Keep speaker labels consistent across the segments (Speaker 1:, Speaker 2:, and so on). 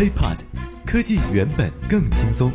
Speaker 1: HiPod，科技原本更轻松。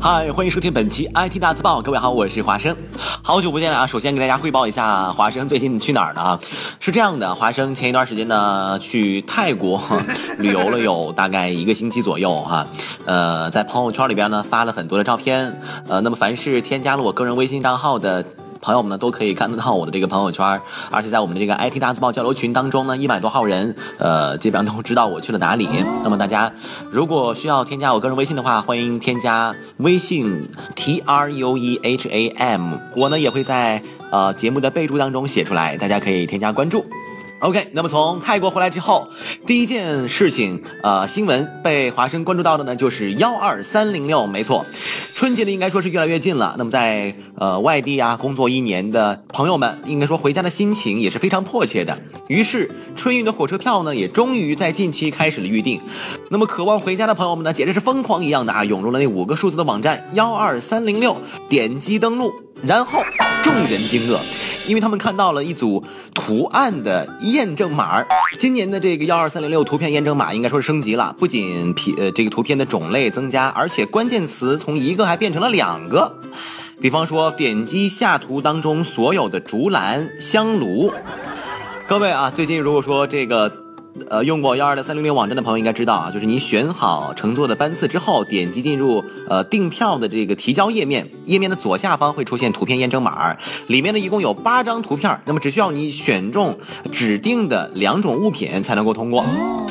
Speaker 2: 嗨，欢迎收听本期 IT 大字报。各位好，我是华生，好久不见了啊！首先给大家汇报一下，华生最近去哪儿了啊？是这样的，华生前一段时间呢去泰国 旅游了有大概一个星期左右哈。呃，在朋友圈里边呢发了很多的照片。呃，那么凡是添加了我个人微信账号的。朋友们呢都可以看得到我的这个朋友圈，而且在我们的这个 IT 大字报交流群当中呢，一百多号人，呃，基本上都知道我去了哪里。那么大家如果需要添加我个人微信的话，欢迎添加微信 T R U E H A M，我呢也会在呃节目的备注当中写出来，大家可以添加关注。OK，那么从泰国回来之后，第一件事情，呃，新闻被华生关注到的呢，就是幺二三零六，没错，春节呢应该说是越来越近了。那么在呃外地啊工作一年的朋友们，应该说回家的心情也是非常迫切的。于是春运的火车票呢，也终于在近期开始了预定。那么渴望回家的朋友们呢，简直是疯狂一样的啊，涌入了那五个数字的网站幺二三零六，点击登录。然后众人惊愕，因为他们看到了一组图案的验证码。今年的这个幺二三零六图片验证码应该说是升级了，不仅皮呃这个图片的种类增加，而且关键词从一个还变成了两个。比方说，点击下图当中所有的竹篮、香炉。各位啊，最近如果说这个。呃，用过幺二零三零零网站的朋友应该知道啊，就是你选好乘坐的班次之后，点击进入呃订票的这个提交页面，页面的左下方会出现图片验证码，里面呢一共有八张图片，那么只需要你选中指定的两种物品才能够通过。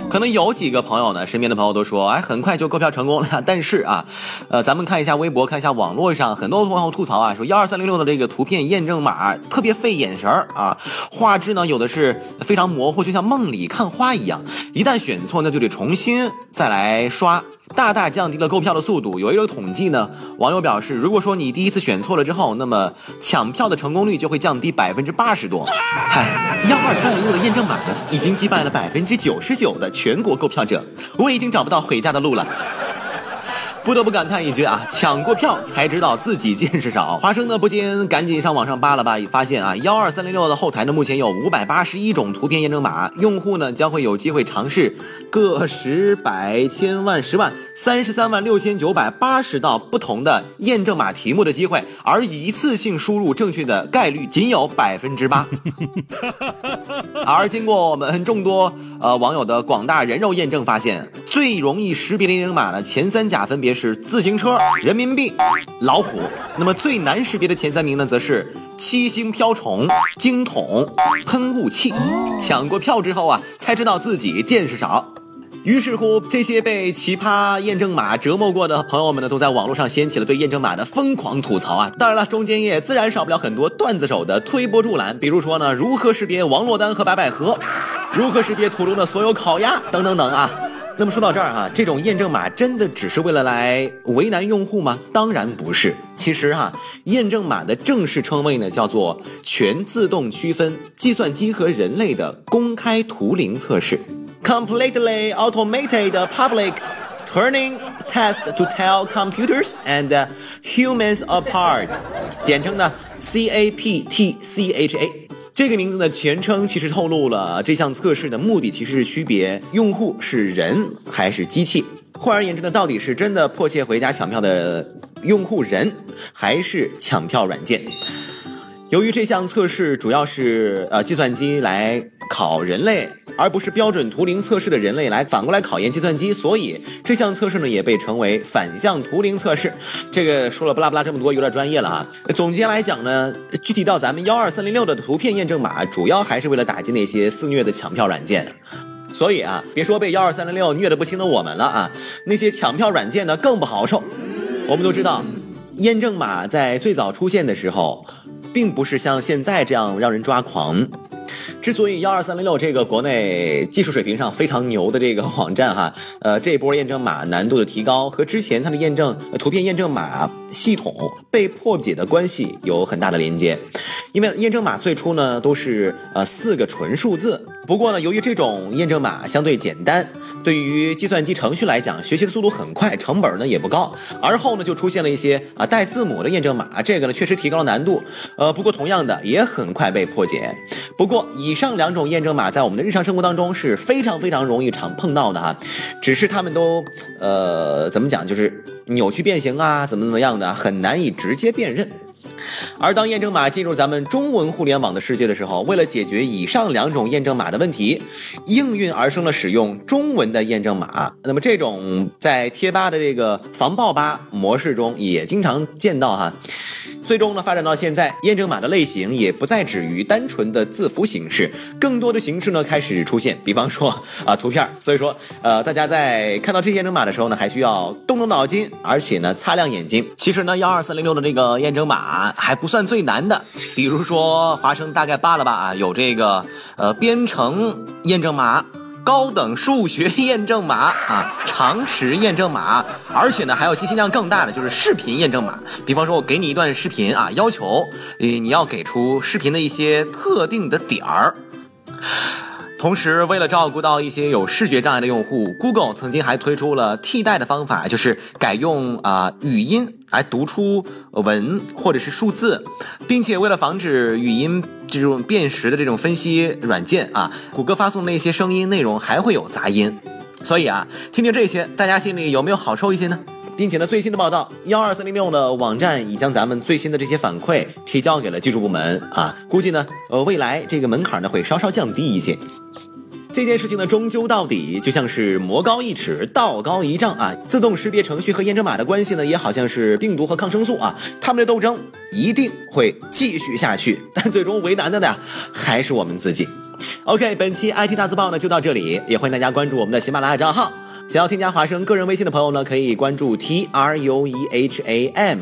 Speaker 2: 可能有几个朋友呢，身边的朋友都说，哎，很快就购票成功了。但是啊，呃，咱们看一下微博，看一下网络上很多朋友吐槽啊，说幺二三零六的这个图片验证码特别费眼神儿啊，画质呢有的是非常模糊，就像梦里看花一样，一旦选错那就得重新再来刷。大大降低了购票的速度。有一个统计呢，网友表示，如果说你第一次选错了之后，那么抢票的成功率就会降低百分之八十多。嗨，幺二三零六的验证码呢，已经击败了百分之九十九的全国购票者，我已经找不到回家的路了。不得不感叹一句啊，抢过票才知道自己见识少。华生呢不禁赶紧上网上扒了扒，发现啊，幺二三零六的后台呢目前有五百八十一种图片验证码，用户呢将会有机会尝试个十百千万十万三十三万六千九百八十道不同的验证码题目的机会，而一次性输入正确的概率仅有百分之八。而经过我们众多呃网友的广大人肉验证，发现最容易识别的验证码呢前三甲分别。是自行车、人民币、老虎。那么最难识别的前三名呢，则是七星瓢虫、惊筒、喷雾器。抢过票之后啊，才知道自己见识少。于是乎，这些被奇葩验证码折磨过的朋友们呢，都在网络上掀起了对验证码的疯狂吐槽啊！当然了，中间也自然少不了很多段子手的推波助澜，比如说呢，如何识别王珞丹和白百合，如何识别土中的所有烤鸭，等等等啊。那么说到这儿哈，这种验证码真的只是为了来为难用户吗？当然不是。其实哈，验证码的正式称谓呢叫做全自动区分计算机和人类的公开图灵测试，completely automated public turning test to tell computers and humans apart，简称呢 CAPTCHA。这个名字的全称其实透露了这项测试的目的，其实是区别用户是人还是机器。换而言之呢，到底是真的迫切回家抢票的用户人，还是抢票软件？由于这项测试主要是呃计算机来考人类，而不是标准图灵测试的人类来反过来考验计算机，所以这项测试呢也被称为反向图灵测试。这个说了不拉不拉这么多，有点专业了啊。总结来讲呢，具体到咱们幺二三零六的图片验证码，主要还是为了打击那些肆虐的抢票软件。所以啊，别说被幺二三零六虐得不轻的我们了啊，那些抢票软件呢更不好受。我们都知道，验证码在最早出现的时候。并不是像现在这样让人抓狂。之所以幺二三零六这个国内技术水平上非常牛的这个网站哈，呃，这波验证码难度的提高和之前它的验证图片验证码系统被破解的关系有很大的连接。因为验证码最初呢都是呃四个纯数字，不过呢由于这种验证码相对简单，对于计算机程序来讲学习的速度很快，成本呢也不高。而后呢就出现了一些啊带字母的验证码，这个呢确实提高了难度，呃不过同样的也很快被破解。不过以上两种验证码在我们的日常生活当中是非常非常容易常碰到的哈，只是他们都呃怎么讲就是扭曲变形啊怎么怎么样的，很难以直接辨认。而当验证码进入咱们中文互联网的世界的时候，为了解决以上两种验证码的问题，应运而生了使用中文的验证码。那么这种在贴吧的这个防爆吧模式中也经常见到哈。最终呢，发展到现在，验证码的类型也不再止于单纯的字符形式，更多的形式呢开始出现，比方说啊图片。所以说，呃，大家在看到这些验证码的时候呢，还需要动动脑筋，而且呢擦亮眼睛。其实呢，幺二三零六的这个验证码还不算最难的，比如说华生大概扒了吧啊，有这个呃编程验证码。高等数学验证码啊，常识验证码，而且呢还有信息量更大的就是视频验证码。比方说，我给你一段视频啊，要求，你，你要给出视频的一些特定的点儿。同时，为了照顾到一些有视觉障碍的用户，Google 曾经还推出了替代的方法，就是改用啊语音来读出文或者是数字，并且为了防止语音这种辨识的这种分析软件啊，谷歌发送那些声音内容还会有杂音。所以啊，听听这些，大家心里有没有好受一些呢？并且呢，最新的报道，幺二三零六的网站已将咱们最新的这些反馈提交给了技术部门啊，估计呢，呃，未来这个门槛呢会稍稍降低一些。这件事情呢，终究到底就像是魔高一尺，道高一丈啊！自动识别程序和验证码的关系呢，也好像是病毒和抗生素啊，他们的斗争一定会继续下去，但最终为难的呢，还是我们自己。OK，本期 IT 大字报呢就到这里，也欢迎大家关注我们的喜马拉雅账号。想要添加华生个人微信的朋友呢，可以关注 T R U E H A M，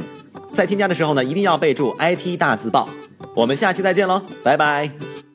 Speaker 2: 在添加的时候呢，一定要备注 IT 大字报。我们下期再见喽，拜拜。